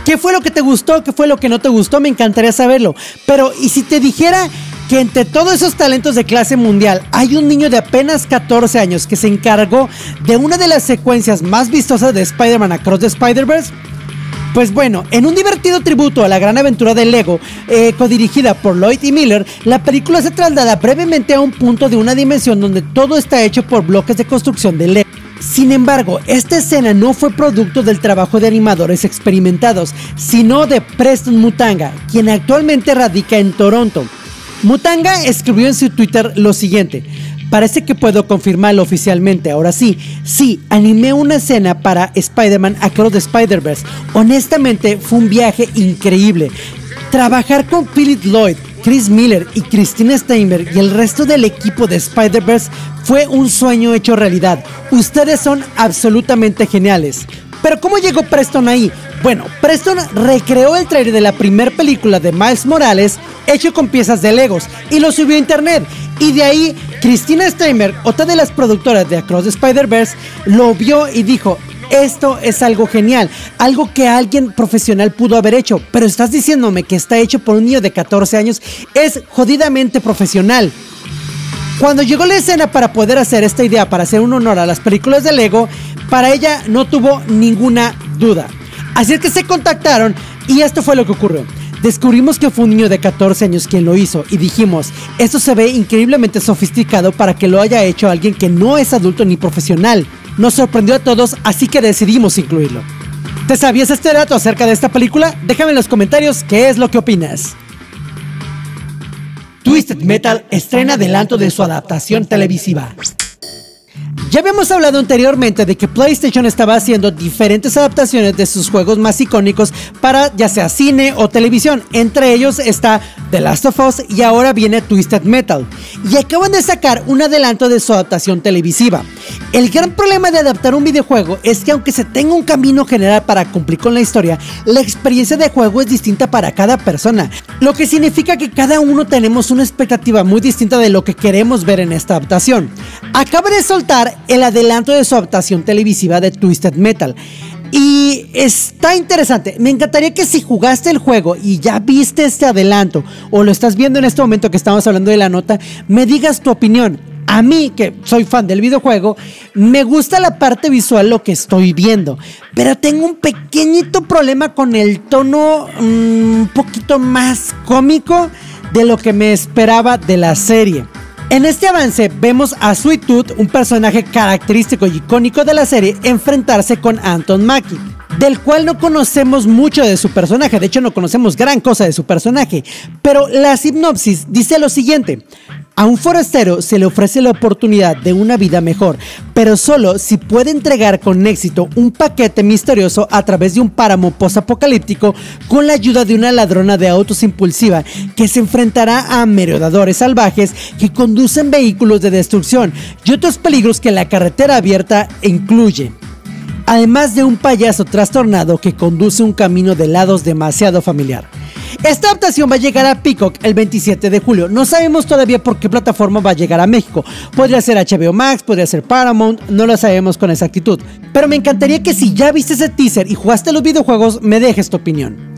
[SPEAKER 3] ¿Qué fue lo que te gustó? ¿Qué fue lo que no te gustó? Me encantaría saberlo. Pero, ¿y si te dijera que entre todos esos talentos de clase mundial hay un niño de apenas 14 años que se encargó de una de las secuencias más vistosas de Spider-Man Across the Spider-Verse? Pues bueno, en un divertido tributo a la gran aventura de Lego, eh, codirigida por Lloyd y Miller, la película se traslada brevemente a un punto de una dimensión donde todo está hecho por bloques de construcción de Lego. Sin embargo, esta escena no fue producto del trabajo de animadores experimentados, sino de Preston Mutanga, quien actualmente radica en Toronto. Mutanga escribió en su Twitter lo siguiente. Parece que puedo confirmarlo oficialmente. Ahora sí, sí, animé una escena para Spider-Man Across the Spider-Verse. Honestamente, fue un viaje increíble. Trabajar con Philip Lloyd, Chris Miller y Christina Steinberg y el resto del equipo de Spider-Verse fue un sueño hecho realidad. Ustedes son absolutamente geniales. Pero ¿cómo llegó Preston ahí? Bueno, Preston recreó el trailer de la primera película de Miles Morales hecho con piezas de Legos y lo subió a internet. Y de ahí, Christina Steinberg, otra de las productoras de Across the Spider-Verse, lo vio y dijo, esto es algo genial, algo que alguien profesional pudo haber hecho, pero estás diciéndome que está hecho por un niño de 14 años, es jodidamente profesional. Cuando llegó la escena para poder hacer esta idea, para hacer un honor a las películas de Lego, para ella no tuvo ninguna duda. Así es que se contactaron Y esto fue lo que ocurrió. Descubrimos que fue un niño de 14 años quien lo hizo y dijimos, esto se ve increíblemente sofisticado para que lo haya hecho alguien que no es adulto ni profesional. Nos sorprendió a todos, así que decidimos incluirlo. ¿Te sabías este dato acerca de esta película? Déjame en los comentarios qué es lo que opinas. Twisted Metal estrena adelanto de su adaptación televisiva. Ya habíamos hablado anteriormente de que PlayStation estaba haciendo diferentes adaptaciones de sus juegos más icónicos para ya sea cine o televisión. Entre ellos está The Last of Us y ahora viene Twisted Metal. Y acaban de sacar un adelanto de su adaptación televisiva. El gran problema de adaptar un videojuego es que aunque se tenga un camino general para cumplir con la historia, la experiencia de juego es distinta para cada persona, lo que significa que cada uno tenemos una expectativa muy distinta de lo que queremos ver en esta adaptación. Acaba de soltar el adelanto de su adaptación televisiva de Twisted Metal. Y está interesante. Me encantaría que si jugaste el juego y ya viste este adelanto o lo estás viendo en este momento que estamos hablando de la nota, me digas tu opinión a mí, que soy fan del videojuego, me gusta la parte visual, lo que estoy viendo. Pero tengo un pequeñito problema con el tono mm, un poquito más cómico de lo que me esperaba de la serie. En este avance vemos a Sweet Tooth, un personaje característico y icónico de la serie, enfrentarse con Anton Mackie del cual no conocemos mucho de su personaje, de hecho no conocemos gran cosa de su personaje, pero la sinopsis dice lo siguiente, a un forastero se le ofrece la oportunidad de una vida mejor, pero solo si puede entregar con éxito un paquete misterioso a través de un páramo posapocalíptico con la ayuda de una ladrona de autos impulsiva que se enfrentará a merodeadores salvajes que conducen vehículos de destrucción y otros peligros que la carretera abierta incluye además de un payaso trastornado que conduce un camino de lados demasiado familiar. Esta adaptación va a llegar a Peacock el 27 de julio. No sabemos todavía por qué plataforma va a llegar a México. Podría ser HBO Max, podría ser Paramount, no lo sabemos con exactitud. Pero me encantaría que si ya viste ese teaser y jugaste los videojuegos, me dejes tu opinión.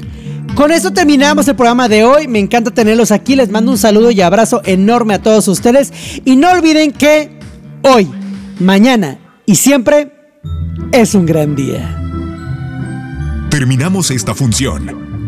[SPEAKER 3] Con eso terminamos el programa de hoy. Me encanta tenerlos aquí. Les mando un saludo y abrazo enorme a todos ustedes. Y no olviden que hoy, mañana y siempre es un gran día.
[SPEAKER 1] Terminamos esta función.